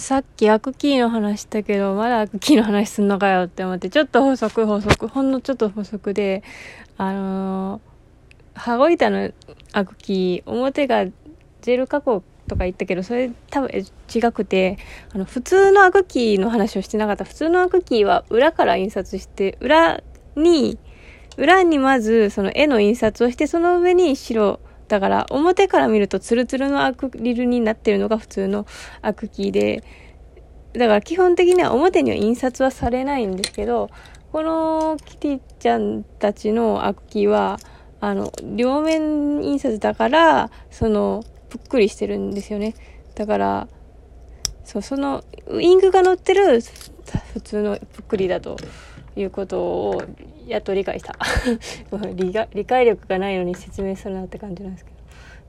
さっきアクキーの話したけど、まだアクキーの話すんのかよって思って、ちょっと補足補足、ほんのちょっと補足で、あのー、羽子板のアクキー、表がジェル加工とか言ったけど、それ多分違くて、あの、普通のアクキーの話をしてなかった。普通のアクキーは裏から印刷して、裏に、裏にまずその絵の印刷をして、その上に白、だから表から見るとツルツルのアクリルになってるのが普通のアクキーで、だから基本的には表には印刷はされないんですけど、このキティちゃんたちのアクキーは、あの、両面印刷だから、その、ぷっくりしてるんですよね。だから、そう、その、インクが乗ってる普通のぷっくりだということをやっと理解した。理解力がないのに説明するなって感じなんですけど。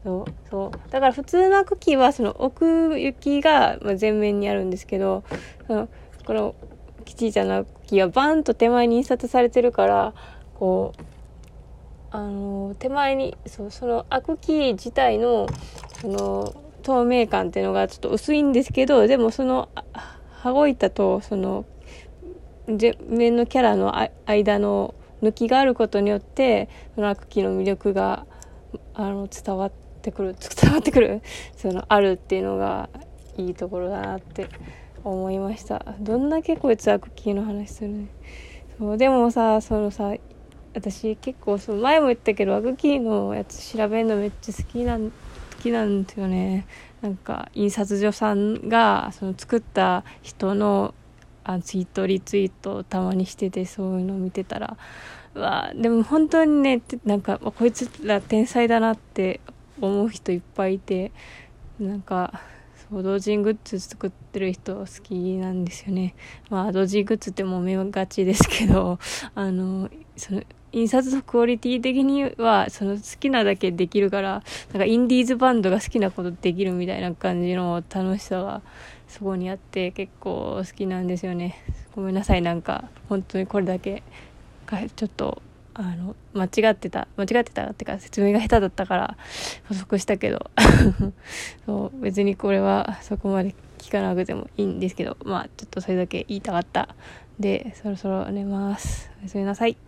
そうそう。だから普通の茎はその奥行きが前面にあるんですけどそのこのキティちゃんの茎はバンと手前に印刷されてるからこうあの手前にそうそのアクキー自体のその透明感っていうのがちょっと薄いんですけどでもその羽子板とその面のキャラの間の抜きがあることによってそのアクキーの魅力があの伝わってくる伝わってくる？そのあるっていうのがいいところだなって思いました。どんだけこいつアクキーの話するね。そうでもさそのさ私結構その前も言ったけどアクキーのやつ調べるのめっちゃ好きなん好きなんですよね。なんか印刷所さんがその作った人のあツイートリツイートをたまにしててそういうのを見てたらうわでも本当にねなんかこいつら天才だなって思う人いっぱいいてなんかそう同人グッズ作ってる人好きなんですよね。まあ同人グッズってもめがちですけどあのその印刷のクオリティ的にはその好きなだけできるからなんかインディーズバンドが好きなことできるみたいな感じの楽しさがそこにあって結構好きなんですよね。ごめんなさい。なんか本当にこれだけちょっとあの間違ってた間違ってたってか説明が下手だったから補足したけど。そう別にこれはそこまで聞かなくてもいいんですけどまあちょっとそれだけ言いたかった。でそろそろ寝ます。おやすみなさい。